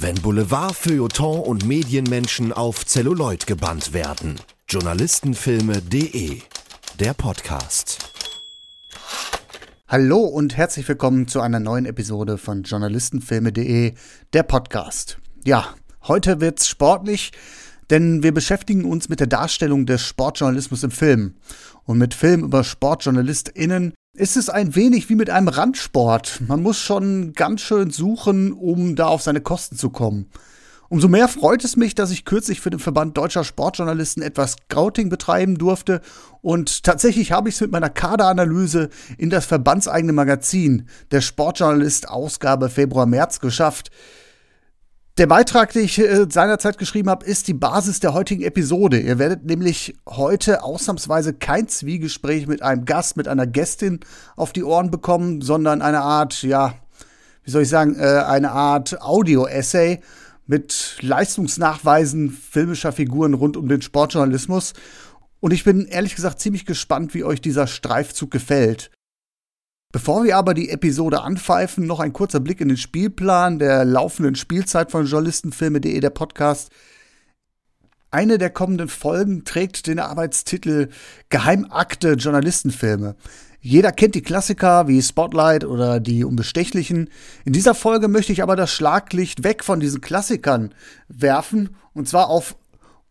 Wenn Boulevard, Feuilleton und Medienmenschen auf Zelluloid gebannt werden. Journalistenfilme.de Der Podcast. Hallo und herzlich willkommen zu einer neuen Episode von Journalistenfilme.de Der Podcast. Ja, heute wird's sportlich, denn wir beschäftigen uns mit der Darstellung des Sportjournalismus im Film. Und mit Film über SportjournalistInnen ist es ein wenig wie mit einem Randsport. Man muss schon ganz schön suchen, um da auf seine Kosten zu kommen. Umso mehr freut es mich, dass ich kürzlich für den Verband deutscher Sportjournalisten etwas Scouting betreiben durfte und tatsächlich habe ich es mit meiner Kaderanalyse in das verbandseigene Magazin, der Sportjournalist Ausgabe Februar-März geschafft. Der Beitrag, den ich äh, seinerzeit geschrieben habe, ist die Basis der heutigen Episode. Ihr werdet nämlich heute ausnahmsweise kein Zwiegespräch mit einem Gast, mit einer Gästin auf die Ohren bekommen, sondern eine Art, ja, wie soll ich sagen, äh, eine Art Audio-Essay mit Leistungsnachweisen filmischer Figuren rund um den Sportjournalismus. Und ich bin ehrlich gesagt ziemlich gespannt, wie euch dieser Streifzug gefällt. Bevor wir aber die Episode anpfeifen, noch ein kurzer Blick in den Spielplan der laufenden Spielzeit von Journalistenfilme.de, der Podcast. Eine der kommenden Folgen trägt den Arbeitstitel Geheimakte Journalistenfilme. Jeder kennt die Klassiker wie Spotlight oder die Unbestechlichen. In dieser Folge möchte ich aber das Schlaglicht weg von diesen Klassikern werfen und zwar auf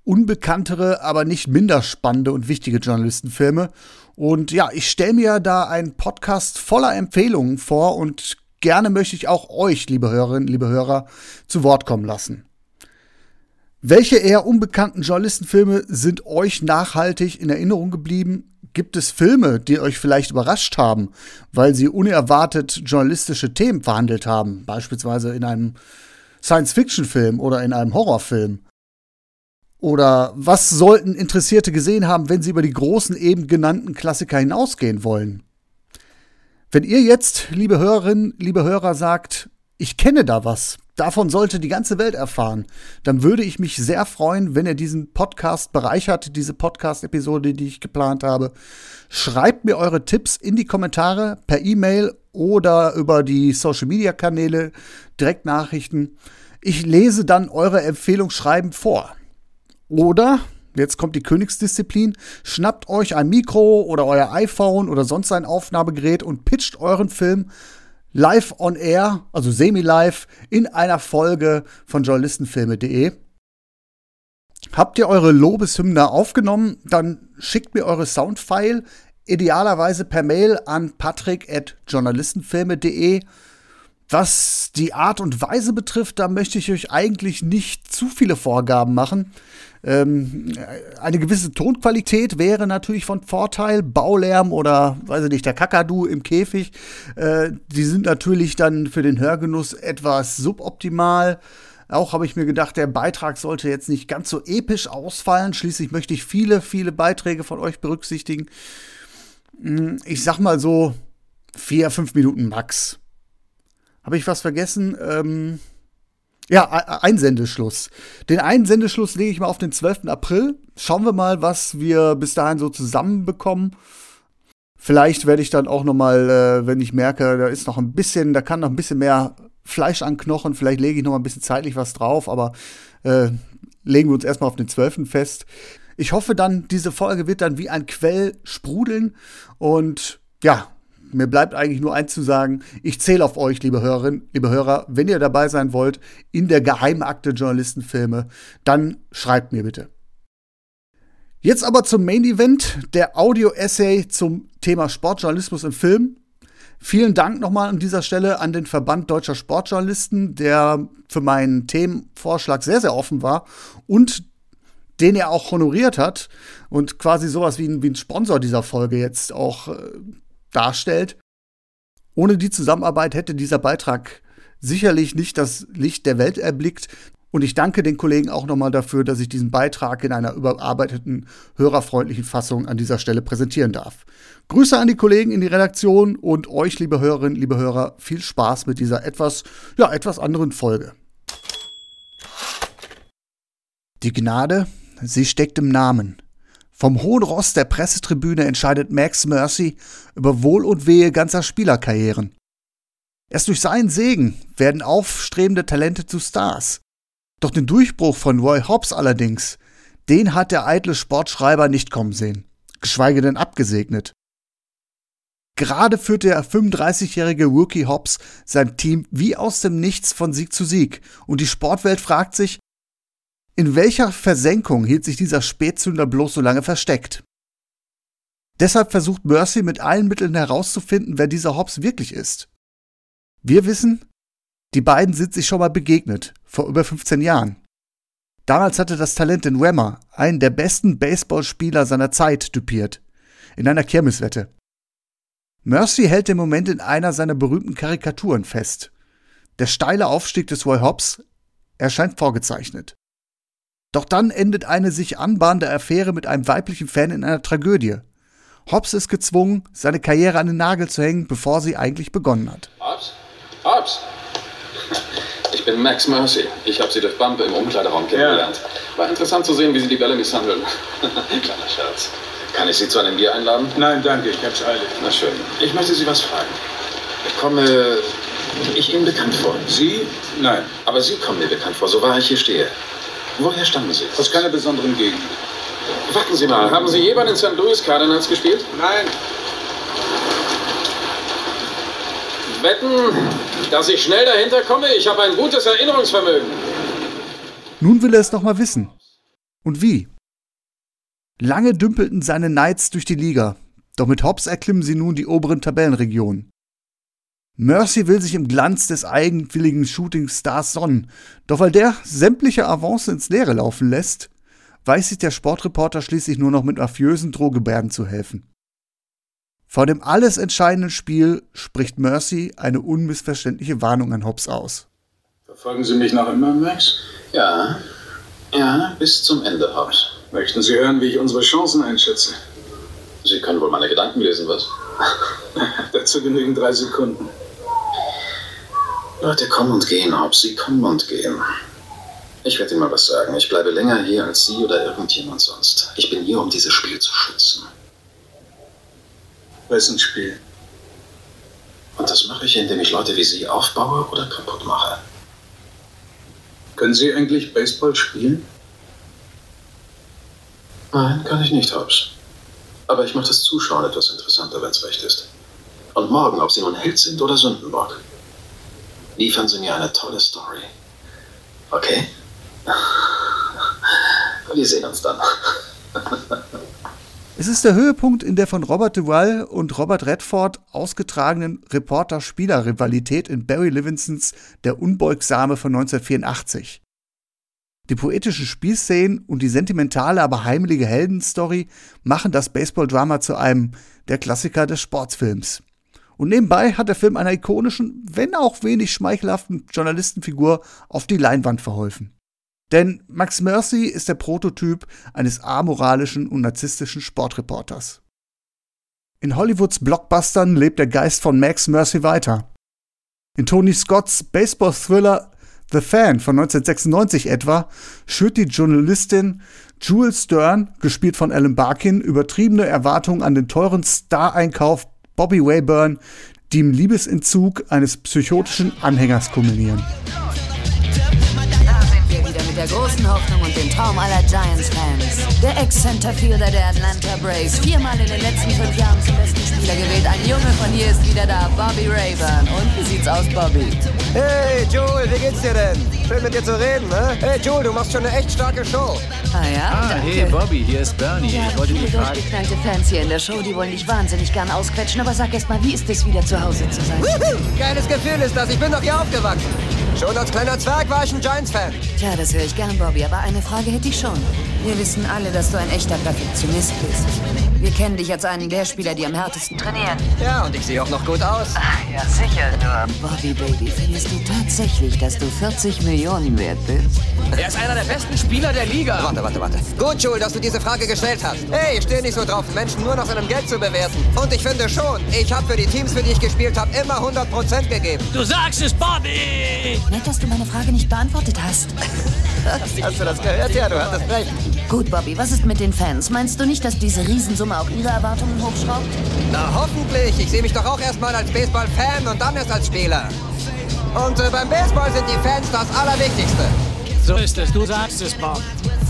unbekanntere, aber nicht minder spannende und wichtige Journalistenfilme. Und ja, ich stelle mir da einen Podcast voller Empfehlungen vor und gerne möchte ich auch euch, liebe Hörerinnen, liebe Hörer, zu Wort kommen lassen. Welche eher unbekannten Journalistenfilme sind euch nachhaltig in Erinnerung geblieben? Gibt es Filme, die euch vielleicht überrascht haben, weil sie unerwartet journalistische Themen verhandelt haben, beispielsweise in einem Science-Fiction-Film oder in einem Horrorfilm? Oder was sollten Interessierte gesehen haben, wenn sie über die großen eben genannten Klassiker hinausgehen wollen? Wenn ihr jetzt, liebe Hörerinnen, liebe Hörer, sagt, ich kenne da was, davon sollte die ganze Welt erfahren, dann würde ich mich sehr freuen, wenn ihr diesen Podcast bereichert, diese Podcast-Episode, die ich geplant habe. Schreibt mir eure Tipps in die Kommentare per E-Mail oder über die Social-Media-Kanäle, Direktnachrichten. Ich lese dann eure Empfehlungsschreiben vor. Oder, jetzt kommt die Königsdisziplin, schnappt euch ein Mikro oder euer iPhone oder sonst ein Aufnahmegerät und pitcht euren Film live on air, also semi-live, in einer Folge von journalistenfilme.de. Habt ihr eure Lobeshymne aufgenommen, dann schickt mir eure Soundfile idealerweise per Mail an patrick.journalistenfilme.de. Was die Art und Weise betrifft, da möchte ich euch eigentlich nicht zu viele Vorgaben machen. Ähm, eine gewisse Tonqualität wäre natürlich von Vorteil. Baulärm oder, weiß ich nicht, der Kakadu im Käfig, äh, die sind natürlich dann für den Hörgenuss etwas suboptimal. Auch habe ich mir gedacht, der Beitrag sollte jetzt nicht ganz so episch ausfallen. Schließlich möchte ich viele, viele Beiträge von euch berücksichtigen. Hm, ich sag mal so vier, fünf Minuten max. Habe ich was vergessen? Ähm, ja, Einsendeschluss. Den Einsendeschluss lege ich mal auf den 12. April. Schauen wir mal, was wir bis dahin so zusammenbekommen. Vielleicht werde ich dann auch noch mal, äh, wenn ich merke, da ist noch ein bisschen, da kann noch ein bisschen mehr Fleisch an Knochen, vielleicht lege ich noch mal ein bisschen zeitlich was drauf, aber äh, legen wir uns erstmal auf den 12. fest. Ich hoffe dann, diese Folge wird dann wie ein Quell sprudeln und ja, mir bleibt eigentlich nur eins zu sagen. Ich zähle auf euch, liebe Hörerinnen, liebe Hörer. Wenn ihr dabei sein wollt in der Geheimakte Journalistenfilme, dann schreibt mir bitte. Jetzt aber zum Main Event, der Audio-Essay zum Thema Sportjournalismus im Film. Vielen Dank nochmal an dieser Stelle an den Verband Deutscher Sportjournalisten, der für meinen Themenvorschlag sehr, sehr offen war und den er auch honoriert hat und quasi sowas wie ein, wie ein Sponsor dieser Folge jetzt auch äh, darstellt. Ohne die Zusammenarbeit hätte dieser Beitrag sicherlich nicht das Licht der Welt erblickt. Und ich danke den Kollegen auch nochmal dafür, dass ich diesen Beitrag in einer überarbeiteten, hörerfreundlichen Fassung an dieser Stelle präsentieren darf. Grüße an die Kollegen in die Redaktion und euch, liebe Hörerinnen, liebe Hörer, viel Spaß mit dieser etwas, ja, etwas anderen Folge. Die Gnade, sie steckt im Namen. Vom hohen Ross der Pressetribüne entscheidet Max Mercy über Wohl und Wehe ganzer Spielerkarrieren. Erst durch seinen Segen werden aufstrebende Talente zu Stars. Doch den Durchbruch von Roy Hobbs allerdings, den hat der eitle Sportschreiber nicht kommen sehen, geschweige denn abgesegnet. Gerade führt der 35-jährige Rookie Hobbs sein Team wie aus dem Nichts von Sieg zu Sieg und die Sportwelt fragt sich, in welcher Versenkung hielt sich dieser Spätzünder bloß so lange versteckt? Deshalb versucht Mercy mit allen Mitteln herauszufinden, wer dieser Hobbs wirklich ist. Wir wissen, die beiden sind sich schon mal begegnet, vor über 15 Jahren. Damals hatte das Talent den Wemmer, einen der besten Baseballspieler seiner Zeit, dupiert. In einer Kirmeswette. Mercy hält den Moment in einer seiner berühmten Karikaturen fest. Der steile Aufstieg des Roy Hobbs erscheint vorgezeichnet. Doch dann endet eine sich anbahnende Affäre mit einem weiblichen Fan in einer Tragödie. Hobbs ist gezwungen, seine Karriere an den Nagel zu hängen, bevor sie eigentlich begonnen hat. Hobbs? Hobbs! Ich bin Max Mercy. Ich habe Sie durch Bump im Umkleideraum kennengelernt. War interessant zu sehen, wie Sie die Bälle misshandeln. Kleiner Scherz. Kann ich Sie zu einem Bier einladen? Nein, danke, ich hab's eilig. Na schön. Ich möchte Sie was fragen. Komme ich Ihnen bekannt vor? Sie? Nein. Aber Sie kommen mir bekannt vor, so wahr ich hier stehe. Woher stammen Sie? Aus keiner besonderen Gegend. Warten Sie mal, haben Sie je bei den St. Louis Cardinals gespielt? Nein. Wetten, dass ich schnell dahinter komme? Ich habe ein gutes Erinnerungsvermögen. Nun will er es noch mal wissen. Und wie? Lange dümpelten seine Knights durch die Liga, doch mit Hobbs erklimmen sie nun die oberen Tabellenregionen. Mercy will sich im Glanz des eigenwilligen Shooting Stars sonnen, doch weil der sämtliche Avance ins Leere laufen lässt, weiß sich der Sportreporter schließlich nur noch mit mafiösen Drohgebärden zu helfen. Vor dem alles entscheidenden Spiel spricht Mercy eine unmissverständliche Warnung an Hobbs aus. Verfolgen Sie mich noch immer, Max? Ja, ja, bis zum Ende, Hobbs. Möchten Sie hören, wie ich unsere Chancen einschätze? Sie können wohl meine Gedanken lesen, was? Dazu genügen drei Sekunden. Leute kommen und gehen, Hobbs, sie kommen und gehen. Ich werde Ihnen mal was sagen. Ich bleibe länger hier als Sie oder irgendjemand sonst. Ich bin hier, um dieses Spiel zu schützen. Wessen Spiel? Und das mache ich, indem ich Leute wie Sie aufbaue oder kaputt mache. Können Sie eigentlich Baseball spielen? Nein, kann ich nicht, Hobbs. Aber ich mache das Zuschauen etwas interessanter, wenn es recht ist. Und morgen, ob Sie nun Held sind oder Sündenbock, liefern Sie mir eine tolle Story. Okay? Wir sehen uns dann. Es ist der Höhepunkt in der von Robert Duvall und Robert Redford ausgetragenen Reporter-Spieler-Rivalität in Barry Livingsons Der Unbeugsame von 1984. Die poetischen Spielszenen und die sentimentale, aber heimliche Heldenstory machen das Baseball-Drama zu einem der Klassiker des Sportsfilms. Und nebenbei hat der Film einer ikonischen, wenn auch wenig schmeichelhaften Journalistenfigur auf die Leinwand verholfen. Denn Max Mercy ist der Prototyp eines amoralischen und narzisstischen Sportreporters. In Hollywoods Blockbustern lebt der Geist von Max Mercy weiter. In Tony Scotts Baseball-Thriller The Fan von 1996 etwa schürt die Journalistin Jules Stern, gespielt von Alan Barkin, übertriebene Erwartungen an den teuren Star-Einkauf Bobby Wayburn, die im Liebesentzug eines psychotischen Anhängers kulminieren. Da sind wir wieder mit der großen Hoffnung und dem Traum aller Giants-Fans. Der Ex-Centerfielder der Atlanta Braves, viermal in den letzten fünf Jahren zum besten Spieler gewählt. Ein Junge von hier ist wieder da, Bobby Rayburn. Und wie sieht's aus, Bobby? Hey, Joel, wie geht's dir denn? Schön mit dir zu reden, ne? Hey, Joel, du machst schon eine echt starke Show. Ah ja, Ah, danke. hey Bobby, hier ist Bernie. Ja, ich wollte viele dich fragen. durchgeknallte Fans hier in der Show, die wollen dich wahnsinnig gern ausquetschen. Aber sag erst mal, wie ist es, wieder zu Hause zu sein? Wuhu, geiles Gefühl ist das. Ich bin doch hier aufgewachsen. Schon als kleiner Zwerg war ich ein Giants-Fan. Tja, das höre ich gern, Bobby, aber eine Frage hätte ich schon. Wir wissen alle, dass du ein echter Perfektionist bist. Wir kennen dich als einen der Spieler, die am härtesten trainieren. Ja, und ich sehe auch noch gut aus. Ja, sicher, nur. Bobby, Baby, findest du tatsächlich, dass du 40 Millionen wert bist? Er ist einer der besten Spieler der Liga. Warte, warte, warte. Gut, Joel, dass du diese Frage gestellt hast. Hey, ich stehe nicht so drauf, Menschen nur nach seinem Geld zu bewerten. Und ich finde schon, ich habe für die Teams, für die ich gespielt habe, immer 100% gegeben. Du sagst es, Bobby! Nett, dass du meine Frage nicht beantwortet hast. Hast du das gehört? Ja, du hattest recht. Gut, Bobby, was ist mit den Fans? Meinst du nicht, dass diese Riesensumme Summe auch Ihre Erwartungen hochschraubt? Na hoffentlich. Ich sehe mich doch auch erstmal als Baseball-Fan und dann erst als Spieler. Und äh, beim Baseball sind die Fans das Allerwichtigste. So ist es, du sagst es, Bob.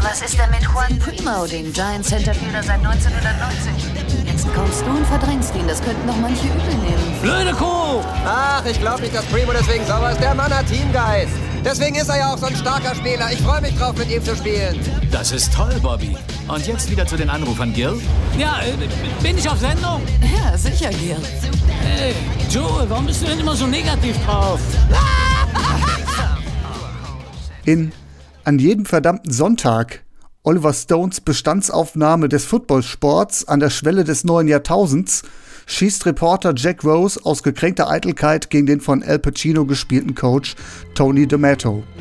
Was ist denn mit Juan Primo, dem Giant Centerfielder seit 1990? Jetzt kommst du und verdrängst ihn. Das könnten doch manche übel nehmen. Blöde Kuh! Ach, ich glaube nicht, dass Primo deswegen sauer ist. Der Mann hat Teamgeist. Deswegen ist er ja auch so ein starker Spieler. Ich freue mich drauf, mit ihm zu spielen. Das ist toll, Bobby. Und jetzt wieder zu den Anrufern, Gil? Ja, äh, bin ich auf Sendung? Ja, sicher, Gil. Hey, Joel, warum bist du denn immer so negativ drauf? In An jedem verdammten Sonntag Oliver Stones Bestandsaufnahme des Footballsports an der Schwelle des neuen Jahrtausends schießt Reporter Jack Rose aus gekränkter Eitelkeit gegen den von Al Pacino gespielten Coach Tony D'Amato.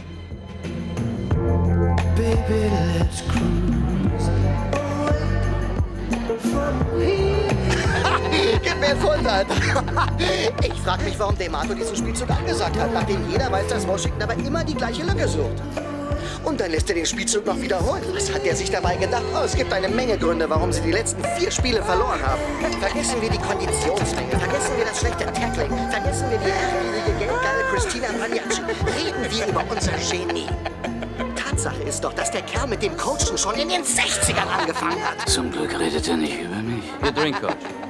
Ich frag mich, warum Demato diesen Spielzug angesagt hat, nachdem jeder weiß, dass Washington aber immer die gleiche Lücke sucht. Und dann lässt er den Spielzug noch wiederholen. Was hat er sich dabei gedacht? Oh, es gibt eine Menge Gründe, warum sie die letzten vier Spiele verloren haben. Vergessen wir die Konditionsmenge, vergessen wir das schlechte Tackling, vergessen wir die achtjährige geldgeile Christina Pagliacci. Reden wir über unser Genie. Tatsache ist doch, dass der Kerl mit dem Coachen schon in den 60ern angefangen hat. Zum Glück redet er nicht über mich. Ihr Drink, Coach.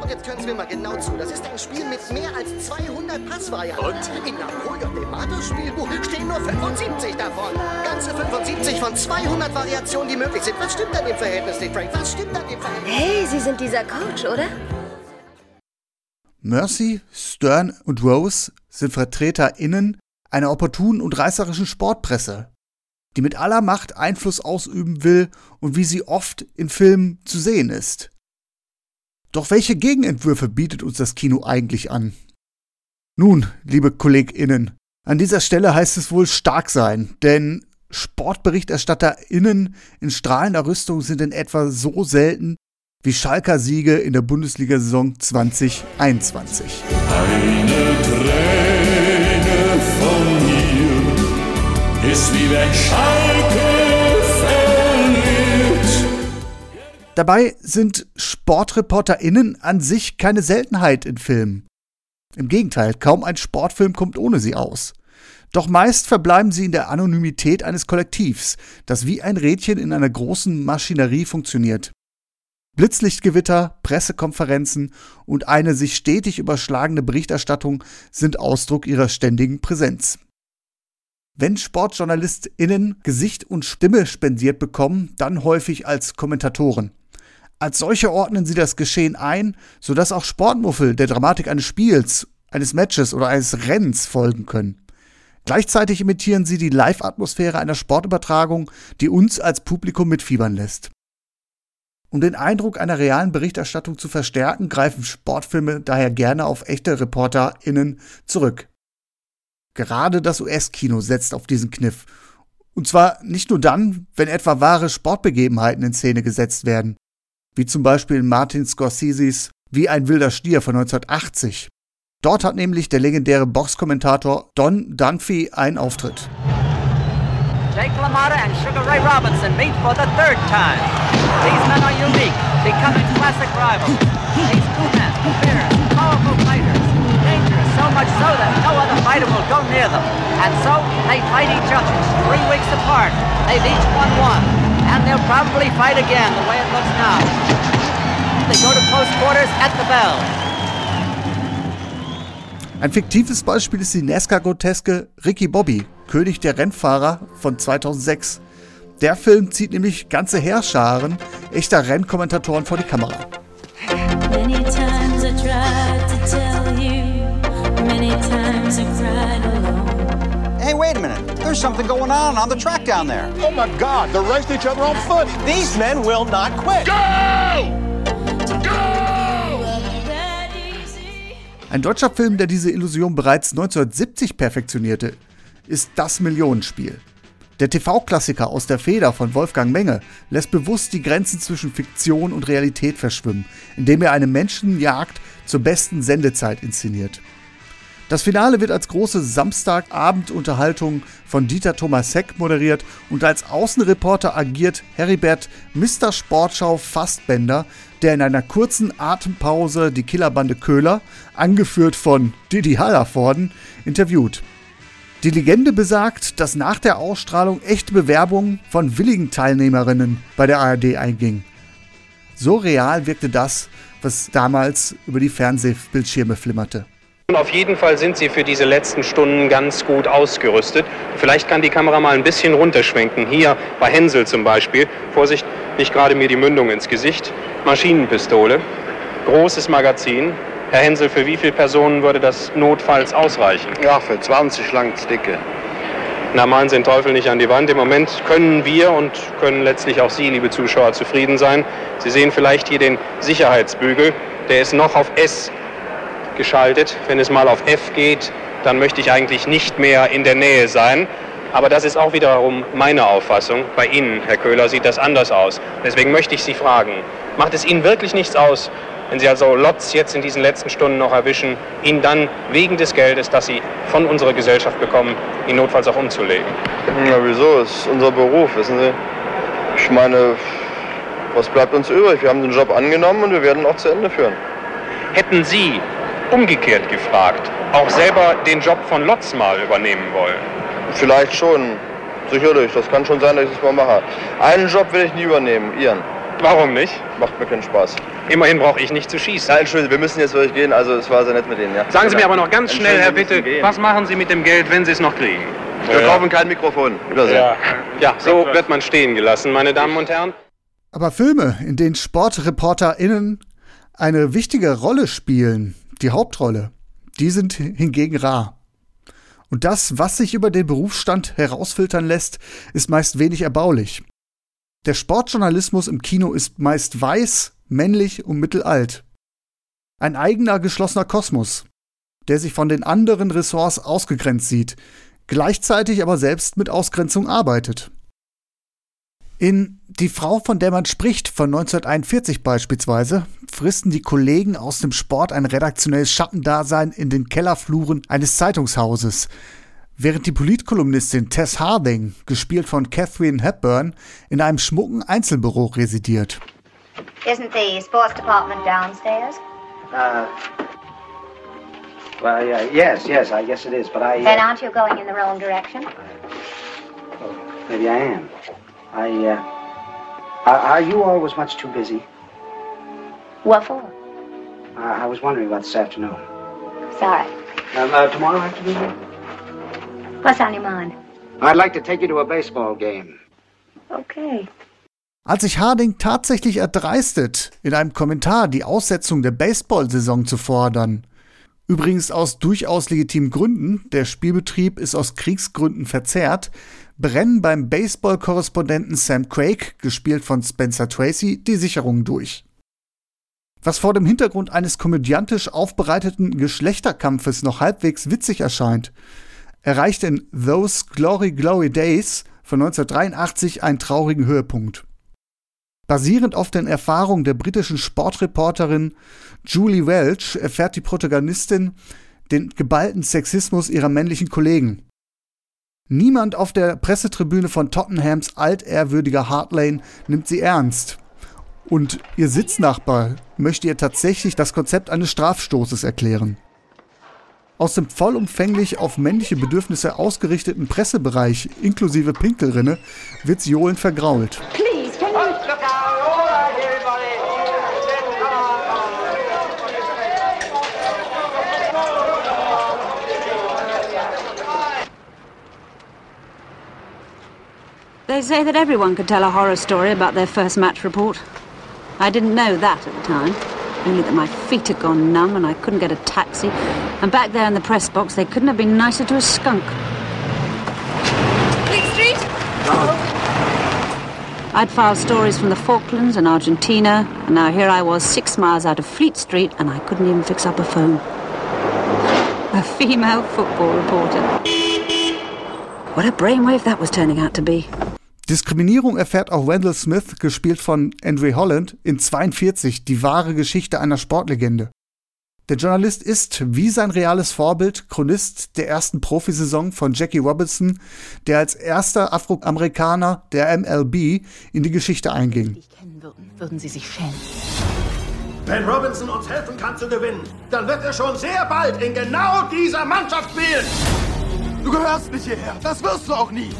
Und jetzt hören Sie mir mal genau zu. Das ist ein Spiel mit mehr als 200 Passvarianten. Und? In Napoleon Dematos Spielbuch stehen nur 75 davon. Ganze 75 von 200 Variationen, die möglich sind. Was stimmt an dem Verhältnis nicht, Frank? Was stimmt an dem Verhältnis? Hey, Sie sind dieser Coach, oder? Mercy, Stern und Rose sind VertreterInnen einer opportunen und reißerischen Sportpresse, die mit aller Macht Einfluss ausüben will und wie sie oft in Filmen zu sehen ist. Doch welche Gegenentwürfe bietet uns das Kino eigentlich an? Nun, liebe KollegInnen, an dieser Stelle heißt es wohl stark sein, denn SportberichterstatterInnen in strahlender Rüstung sind in etwa so selten wie Schalker Siege in der Bundesliga-Saison 2021. Eine Träne von mir ist wie wenn Schalke Dabei sind SportreporterInnen an sich keine Seltenheit in Filmen. Im Gegenteil, kaum ein Sportfilm kommt ohne sie aus. Doch meist verbleiben sie in der Anonymität eines Kollektivs, das wie ein Rädchen in einer großen Maschinerie funktioniert. Blitzlichtgewitter, Pressekonferenzen und eine sich stetig überschlagende Berichterstattung sind Ausdruck ihrer ständigen Präsenz. Wenn SportjournalistInnen Gesicht und Stimme spendiert bekommen, dann häufig als Kommentatoren. Als solche ordnen sie das Geschehen ein, sodass auch Sportmuffel der Dramatik eines Spiels, eines Matches oder eines Rennens folgen können. Gleichzeitig imitieren sie die Live-Atmosphäre einer Sportübertragung, die uns als Publikum mitfiebern lässt. Um den Eindruck einer realen Berichterstattung zu verstärken, greifen Sportfilme daher gerne auf echte ReporterInnen zurück. Gerade das US-Kino setzt auf diesen Kniff. Und zwar nicht nur dann, wenn etwa wahre Sportbegebenheiten in Szene gesetzt werden, wie zum Beispiel in Martin Scorseses Wie ein wilder Stier von 1980. Dort hat nämlich der legendäre Boxkommentator Don Dunphy einen Auftritt. Jake LaMotta and Sugar Ray Robinson meet for the third time. These men are unique, becoming classic rivals. These two men, fierce, powerful fighters, dangerous, so much so that no other fighter will go near them. And so they fight each other three weeks apart. They've each won one, and they'll probably fight again the way it looks now. They go to close quarters at the bell. Ein fiktives Beispiel ist die NASCAR-Groteske Ricky Bobby, König der Rennfahrer von 2006. Der Film zieht nämlich ganze Heerscharen echter Rennkommentatoren vor die Kamera. Many times I tried to tell you, many times I cried alone. There's something going on on the track down there. Oh my God, they're racing each other on foot. These men will not quit. Go! Ein deutscher Film, der diese Illusion bereits 1970 perfektionierte, ist Das Millionenspiel. Der TV-Klassiker aus der Feder von Wolfgang Menge lässt bewusst die Grenzen zwischen Fiktion und Realität verschwimmen, indem er eine Menschenjagd zur besten Sendezeit inszeniert. Das Finale wird als große Samstagabendunterhaltung von Dieter Thomas Heck moderiert und als Außenreporter agiert Heribert Mr. Sportschau Fastbender, der in einer kurzen Atempause die Killerbande Köhler, angeführt von Didi Hallervorden, interviewt. Die Legende besagt, dass nach der Ausstrahlung echte Bewerbungen von willigen Teilnehmerinnen bei der ARD eingingen. So real wirkte das, was damals über die Fernsehbildschirme flimmerte. Und auf jeden Fall sind sie für diese letzten Stunden ganz gut ausgerüstet. Vielleicht kann die Kamera mal ein bisschen runterschwenken. Hier bei Hänsel zum Beispiel. Vorsicht, nicht gerade mir die Mündung ins Gesicht. Maschinenpistole, großes Magazin. Herr Hänsel, für wie viele Personen würde das notfalls ausreichen? Ja, für 20 langt's dicke. Na, malen Sie den Teufel nicht an die Wand. Im Moment können wir und können letztlich auch Sie, liebe Zuschauer, zufrieden sein. Sie sehen vielleicht hier den Sicherheitsbügel. Der ist noch auf S geschaltet. Wenn es mal auf F geht, dann möchte ich eigentlich nicht mehr in der Nähe sein. Aber das ist auch wiederum meine Auffassung. Bei Ihnen, Herr Köhler, sieht das anders aus. Deswegen möchte ich Sie fragen, macht es Ihnen wirklich nichts aus, wenn Sie also Lotz jetzt in diesen letzten Stunden noch erwischen, ihn dann wegen des Geldes, das Sie von unserer Gesellschaft bekommen, ihn notfalls auch umzulegen? Na wieso? Das ist unser Beruf, wissen Sie. Ich meine, was bleibt uns übrig? Wir haben den Job angenommen und wir werden ihn auch zu Ende führen. Hätten Sie, umgekehrt gefragt, auch selber den Job von Lotz mal übernehmen wollen? Vielleicht schon. Sicherlich, das kann schon sein, dass ich das mal mache. Einen Job will ich nie übernehmen, Ihren. Warum nicht? Macht mir keinen Spaß. Immerhin brauche ich nicht zu schießen. Ja, Entschuldigung, wir müssen jetzt wirklich gehen, also es war sehr nett mit Ihnen, ja. Sagen Sie mir aber noch ganz schnell, Herr Bitte, was machen Sie mit dem Geld, wenn Sie es noch kriegen? Wir kaufen kein Mikrofon. Wiedersehen. Ja. ja, so wird man stehen gelassen, meine Damen und Herren. Aber Filme, in denen SportreporterInnen eine wichtige Rolle spielen, die Hauptrolle, die sind hingegen rar. Und das, was sich über den Berufsstand herausfiltern lässt, ist meist wenig erbaulich. Der Sportjournalismus im Kino ist meist weiß, männlich und mittelalt. Ein eigener geschlossener Kosmos, der sich von den anderen Ressorts ausgegrenzt sieht, gleichzeitig aber selbst mit Ausgrenzung arbeitet. In Die Frau, von der man spricht, von 1941 beispielsweise, fristen die Kollegen aus dem Sport ein redaktionelles Schattendasein in den Kellerfluren eines Zeitungshauses, während die Politkolumnistin Tess Harding, gespielt von Catherine Hepburn, in einem schmucken Einzelbüro residiert. Isn't the sports department downstairs? Uh, well, uh, yes, yes, I guess it is, but I. Then Uh, aren't you going in the wrong direction? maybe I am. I. Uh, are, are you always much too busy? What for? Uh, I was wondering about this afternoon. Sorry. Um, uh, tomorrow afternoon? What's on your mind? I'd like to take you to a baseball game. Okay. Als sich Harding tatsächlich erdreistet, in einem Kommentar die Aussetzung der Baseball-Saison zu fordern, übrigens aus durchaus legitimen Gründen, der Spielbetrieb ist aus Kriegsgründen verzerrt, brennen beim Baseball-Korrespondenten Sam Craig, gespielt von Spencer Tracy, die Sicherungen durch. Was vor dem Hintergrund eines komödiantisch aufbereiteten Geschlechterkampfes noch halbwegs witzig erscheint, erreicht in Those Glory Glory Days von 1983 einen traurigen Höhepunkt. Basierend auf den Erfahrungen der britischen Sportreporterin Julie Welch erfährt die Protagonistin den geballten Sexismus ihrer männlichen Kollegen. Niemand auf der Pressetribüne von Tottenhams altehrwürdiger Hardlane nimmt sie ernst. Und ihr Sitznachbar möchte ihr tatsächlich das Konzept eines Strafstoßes erklären. Aus dem vollumfänglich auf männliche Bedürfnisse ausgerichteten Pressebereich inklusive Pinkelrinne wird sie johlend vergrault. Please, They say that everyone could tell a horror story about their first match report. I didn't know that at the time, only that my feet had gone numb and I couldn't get a taxi. And back there in the press box, they couldn't have been nicer to a skunk. Fleet Street? I'd filed stories from the Falklands and Argentina, and now here I was six miles out of Fleet Street, and I couldn't even fix up a phone. A female football reporter. What a brainwave that was turning out to be. Diskriminierung erfährt auch Wendell Smith, gespielt von Andre Holland, in 42, die wahre Geschichte einer Sportlegende. Der Journalist ist, wie sein reales Vorbild, Chronist der ersten Profisaison von Jackie Robinson, der als erster Afroamerikaner der MLB in die Geschichte einging. Würden, würden Sie sich schämen. Wenn Robinson uns helfen kann zu gewinnen, dann wird er schon sehr bald in genau dieser Mannschaft spielen. Du gehörst nicht hierher. Das wirst du auch nie.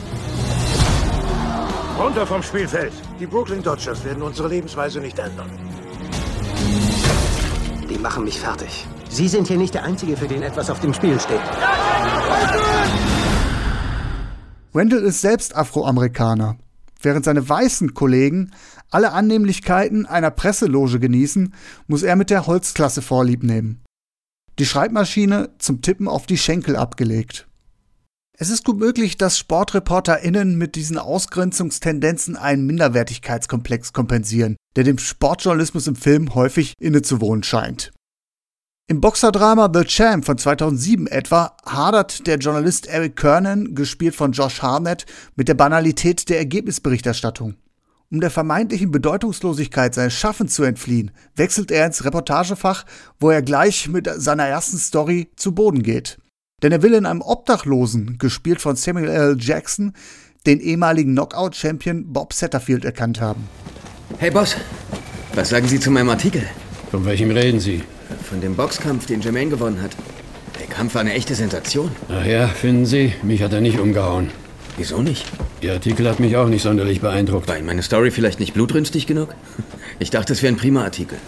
Runter vom Spielfeld. Die Brooklyn Dodgers werden unsere Lebensweise nicht ändern. Die machen mich fertig. Sie sind hier nicht der Einzige, für den etwas auf dem Spiel steht. Wendell ist selbst Afroamerikaner. Während seine weißen Kollegen alle Annehmlichkeiten einer Presseloge genießen, muss er mit der Holzklasse Vorlieb nehmen. Die Schreibmaschine zum Tippen auf die Schenkel abgelegt. Es ist gut möglich, dass SportreporterInnen mit diesen Ausgrenzungstendenzen einen Minderwertigkeitskomplex kompensieren, der dem Sportjournalismus im Film häufig innezuwohnen scheint. Im Boxerdrama The Champ von 2007 etwa hadert der Journalist Eric Kernan, gespielt von Josh Harnett, mit der Banalität der Ergebnisberichterstattung. Um der vermeintlichen Bedeutungslosigkeit seines Schaffens zu entfliehen, wechselt er ins Reportagefach, wo er gleich mit seiner ersten Story zu Boden geht. Denn er will in einem Obdachlosen, gespielt von Samuel L. Jackson, den ehemaligen Knockout-Champion Bob Satterfield erkannt haben. Hey Boss, was sagen Sie zu meinem Artikel? Von welchem reden Sie? Von dem Boxkampf, den Jermaine gewonnen hat. Der Kampf war eine echte Sensation. Ach ja, finden Sie, mich hat er nicht umgehauen. Wieso nicht? Ihr Artikel hat mich auch nicht sonderlich beeindruckt. War Ihnen meine Story vielleicht nicht blutrünstig genug? Ich dachte, es wäre ein prima Artikel.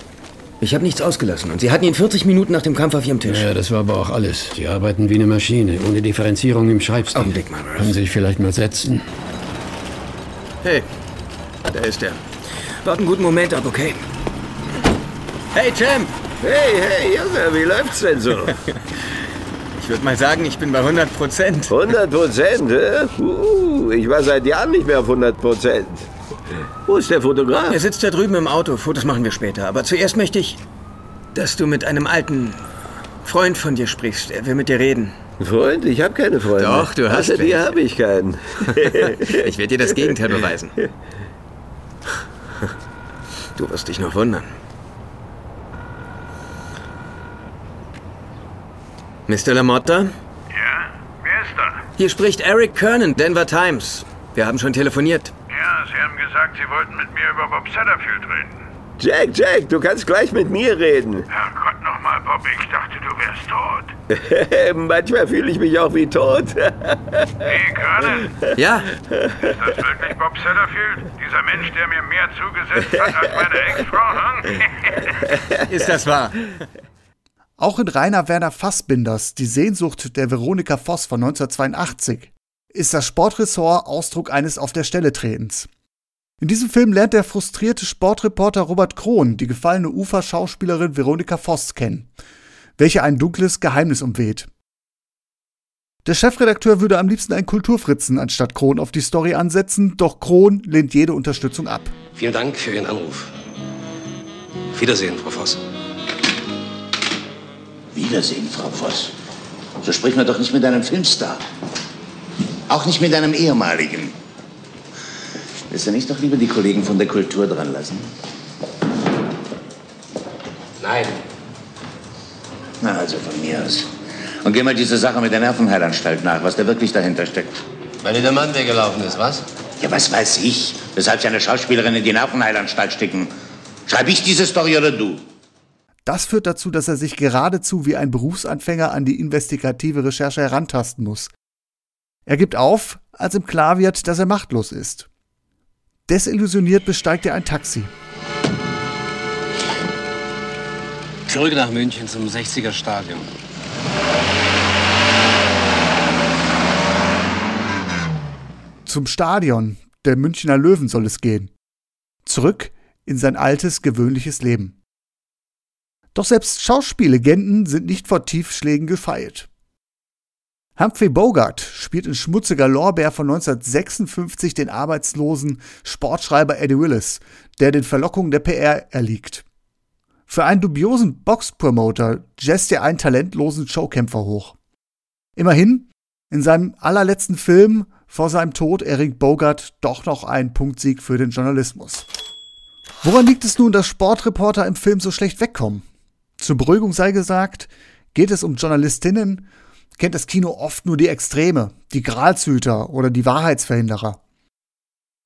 Ich habe nichts ausgelassen und Sie hatten ihn 40 Minuten nach dem Kampf auf Ihrem Tisch. Ja, das war aber auch alles. Sie arbeiten wie eine Maschine, ohne Differenzierung im Schreibstil. Augenblick mal, Ralph. Können Sie sich vielleicht mal setzen? Hey, da ist er. Wart einen guten Moment ab, okay? Hey, Champ! Hey, hey, Junge, wie läuft's denn so? Ich würde mal sagen, ich bin bei 100 Prozent. 100 Prozent? Äh? Uh, ich war seit Jahren nicht mehr auf 100 Prozent. Wo ist der Fotograf? Er sitzt da drüben im Auto. Fotos machen wir später. Aber zuerst möchte ich, dass du mit einem alten Freund von dir sprichst. Er will mit dir reden. Freund? Ich habe keine Freunde. Doch, du hast Außer dir habe ich keinen. ich werde dir das Gegenteil beweisen. Du wirst dich noch wundern. Mr. Lamotta? Ja, wer ist da? Hier spricht Eric Kernan, Denver Times. Wir haben schon telefoniert. Ja, Sie haben gesagt, Sie wollten mit mir über Bob Satterfield reden. Jack, Jack, du kannst gleich mit mir reden. Herrgott nochmal, Bob, ich dachte, du wärst tot. Manchmal fühle ich mich auch wie tot. hey, Kernan? Ja? Ist das wirklich Bob Satterfield? Dieser Mensch, der mir mehr zugesetzt hat als meine Ex-Frau, hm? Ist das wahr? Auch in Rainer Werner Fassbinders Die Sehnsucht der Veronika Voss von 1982 ist das Sportressort Ausdruck eines auf der Stelle tretens. In diesem Film lernt der frustrierte Sportreporter Robert Krohn die gefallene Uferschauspielerin Veronika Voss kennen, welche ein dunkles Geheimnis umweht. Der Chefredakteur würde am liebsten einen Kulturfritzen anstatt Krohn auf die Story ansetzen, doch Krohn lehnt jede Unterstützung ab. Vielen Dank für Ihren Anruf. Wiedersehen, Frau Voss. Wiedersehen, Frau Voss. So spricht man doch nicht mit einem Filmstar. Auch nicht mit einem ehemaligen. Willst du nicht doch lieber die Kollegen von der Kultur dran lassen? Nein. Na, also von mir aus. Und geh mal diese Sache mit der Nervenheilanstalt nach, was da wirklich dahinter steckt. Weil ihr der Mann weggelaufen ist, was? Ja, was weiß ich? Weshalb sie eine Schauspielerin in die Nervenheilanstalt stecken? Schreib ich diese Story oder du? Das führt dazu, dass er sich geradezu wie ein Berufsanfänger an die investigative Recherche herantasten muss. Er gibt auf, als ihm klar wird, dass er machtlos ist. Desillusioniert besteigt er ein Taxi. Zurück nach München zum 60er Stadion. Zum Stadion der Münchner Löwen soll es gehen. Zurück in sein altes, gewöhnliches Leben. Doch selbst Schauspiellegenden sind nicht vor Tiefschlägen gefeilt. Humphrey Bogart spielt in Schmutziger Lorbeer von 1956 den arbeitslosen Sportschreiber Eddie Willis, der den Verlockungen der PR erliegt. Für einen dubiosen Boxpromoter jazzt er einen talentlosen Showkämpfer hoch. Immerhin, in seinem allerletzten Film vor seinem Tod erringt Bogart doch noch einen Punktsieg für den Journalismus. Woran liegt es nun, dass Sportreporter im Film so schlecht wegkommen? Zur Beruhigung sei gesagt, geht es um Journalistinnen, kennt das Kino oft nur die Extreme, die Gralshüter oder die Wahrheitsverhinderer.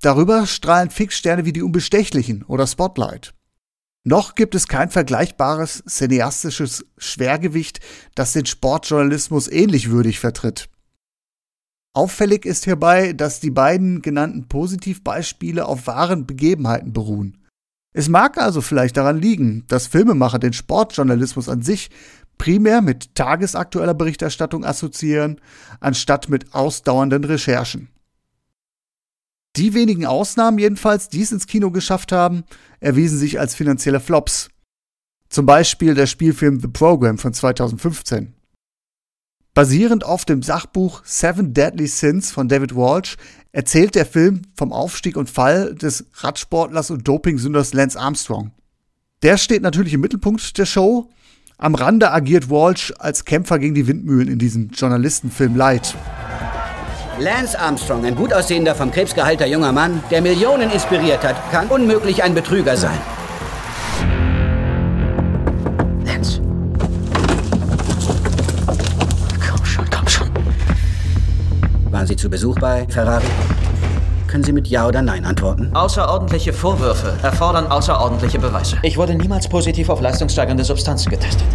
Darüber strahlen Fixsterne wie die Unbestechlichen oder Spotlight. Noch gibt es kein vergleichbares cineastisches Schwergewicht, das den Sportjournalismus ähnlich würdig vertritt. Auffällig ist hierbei, dass die beiden genannten Positivbeispiele auf wahren Begebenheiten beruhen. Es mag also vielleicht daran liegen, dass Filmemacher den Sportjournalismus an sich primär mit tagesaktueller Berichterstattung assoziieren, anstatt mit ausdauernden Recherchen. Die wenigen Ausnahmen jedenfalls, die es ins Kino geschafft haben, erwiesen sich als finanzielle Flops. Zum Beispiel der Spielfilm The Program von 2015. Basierend auf dem Sachbuch Seven Deadly Sins von David Walsh erzählt der Film vom Aufstieg und Fall des Radsportlers und Dopingsünders Lance Armstrong. Der steht natürlich im Mittelpunkt der Show. Am Rande agiert Walsh als Kämpfer gegen die Windmühlen in diesem Journalistenfilm Light. Lance Armstrong, ein gut aussehender, vom Krebs geheilter junger Mann, der Millionen inspiriert hat, kann unmöglich ein Betrüger sein. Lance. Komm schon, komm schon. Waren Sie zu Besuch bei Ferrari? Können Sie mit Ja oder Nein antworten? Außerordentliche Vorwürfe erfordern außerordentliche Beweise. Ich wurde niemals positiv auf leistungssteigernde Substanzen getestet.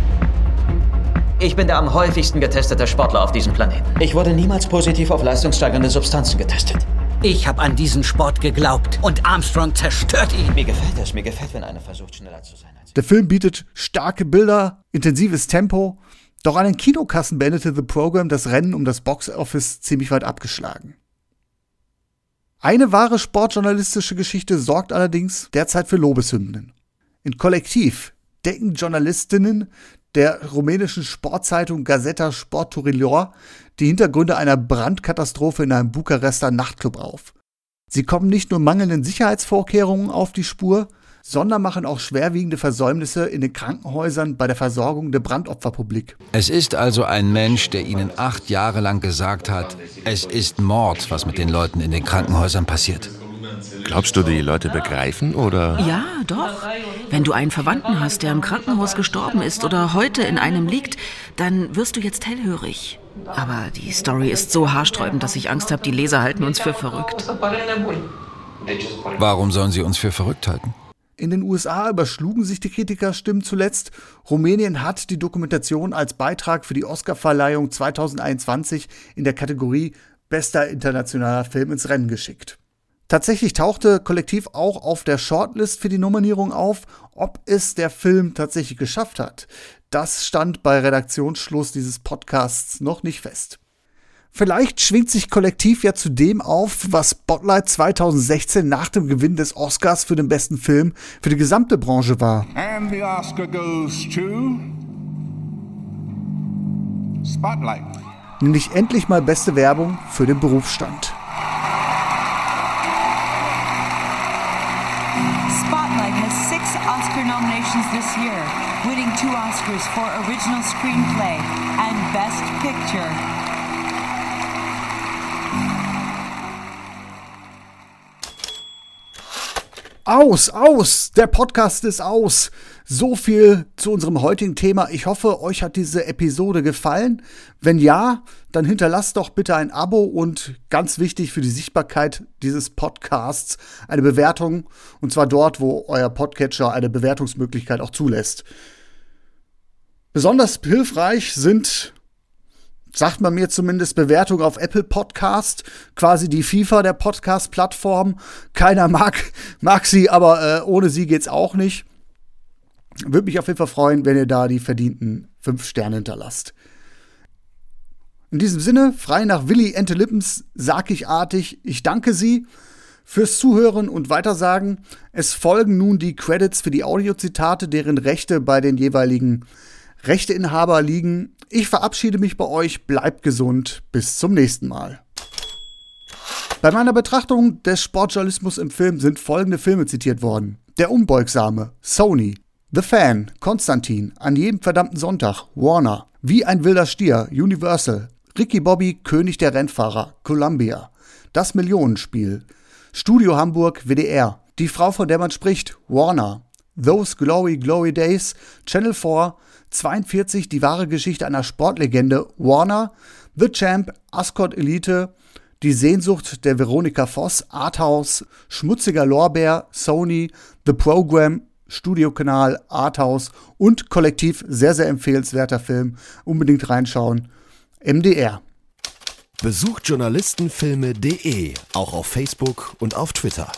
Ich bin der am häufigsten getestete Sportler auf diesem Planeten. Ich wurde niemals positiv auf leistungssteigernde Substanzen getestet. Ich habe an diesen Sport geglaubt und Armstrong zerstört ihn. Mir gefällt es. Mir gefällt, wenn einer versucht, schneller zu sein. Der Film bietet starke Bilder, intensives Tempo, doch an den Kinokassen beendete The Program das Rennen um das Boxoffice ziemlich weit abgeschlagen. Eine wahre sportjournalistische Geschichte sorgt allerdings derzeit für Lobeshymnen. In Kollektiv decken Journalistinnen der rumänischen Sportzeitung Gazeta Sporturilor die Hintergründe einer Brandkatastrophe in einem Bukarester Nachtclub auf. Sie kommen nicht nur mangelnden Sicherheitsvorkehrungen auf die Spur, sondern machen auch schwerwiegende Versäumnisse in den Krankenhäusern bei der Versorgung der Brandopfer publik. Es ist also ein Mensch, der Ihnen acht Jahre lang gesagt hat, es ist Mord, was mit den Leuten in den Krankenhäusern passiert. Glaubst du, die Leute begreifen oder? Ja, doch. Wenn du einen Verwandten hast, der im Krankenhaus gestorben ist oder heute in einem liegt, dann wirst du jetzt hellhörig. Aber die Story ist so haarsträubend, dass ich Angst habe, die Leser halten uns für verrückt. Warum sollen sie uns für verrückt halten? In den USA überschlugen sich die Kritikerstimmen zuletzt. Rumänien hat die Dokumentation als Beitrag für die Oscarverleihung 2021 in der Kategorie Bester internationaler Film ins Rennen geschickt. Tatsächlich tauchte Kollektiv auch auf der Shortlist für die Nominierung auf. Ob es der Film tatsächlich geschafft hat, das stand bei Redaktionsschluss dieses Podcasts noch nicht fest. Vielleicht schwingt sich Kollektiv ja zu dem auf, was Spotlight 2016 nach dem Gewinn des Oscars für den besten Film für die gesamte Branche war. And the Oscar goes to Spotlight. Nämlich endlich mal beste Werbung für den Berufsstand. Spotlight has six Oscar nominations this year, winning two Oscars for Original Screenplay and Best Picture. Aus, aus, der Podcast ist aus. So viel zu unserem heutigen Thema. Ich hoffe, euch hat diese Episode gefallen. Wenn ja, dann hinterlasst doch bitte ein Abo und ganz wichtig für die Sichtbarkeit dieses Podcasts eine Bewertung. Und zwar dort, wo euer Podcatcher eine Bewertungsmöglichkeit auch zulässt. Besonders hilfreich sind sagt man mir zumindest Bewertung auf Apple Podcast, quasi die FIFA der Podcast-Plattform. Keiner mag, mag sie, aber äh, ohne sie geht's auch nicht. Würde mich auf jeden Fall freuen, wenn ihr da die verdienten fünf Sterne hinterlasst. In diesem Sinne, frei nach Willi Ente Lippens, sag ich artig, ich danke Sie fürs Zuhören und Weitersagen. Es folgen nun die Credits für die Audiozitate, deren Rechte bei den jeweiligen Rechteinhaber liegen. Ich verabschiede mich bei euch, bleibt gesund, bis zum nächsten Mal. Bei meiner Betrachtung des Sportjournalismus im Film sind folgende Filme zitiert worden. Der Unbeugsame, Sony, The Fan, Konstantin, An jedem verdammten Sonntag, Warner, Wie ein wilder Stier, Universal, Ricky Bobby, König der Rennfahrer, Columbia, Das Millionenspiel, Studio Hamburg, WDR, Die Frau, von der man spricht, Warner, Those Glory Glory Days, Channel 4, 42 die wahre Geschichte einer Sportlegende Warner, The Champ, Ascot Elite, Die Sehnsucht der Veronika Voss, Arthouse, Schmutziger Lorbeer, Sony, The Program, Studiokanal, Arthouse und Kollektiv, sehr, sehr empfehlenswerter Film. Unbedingt reinschauen. MDR. Besucht journalistenfilme.de auch auf Facebook und auf Twitter.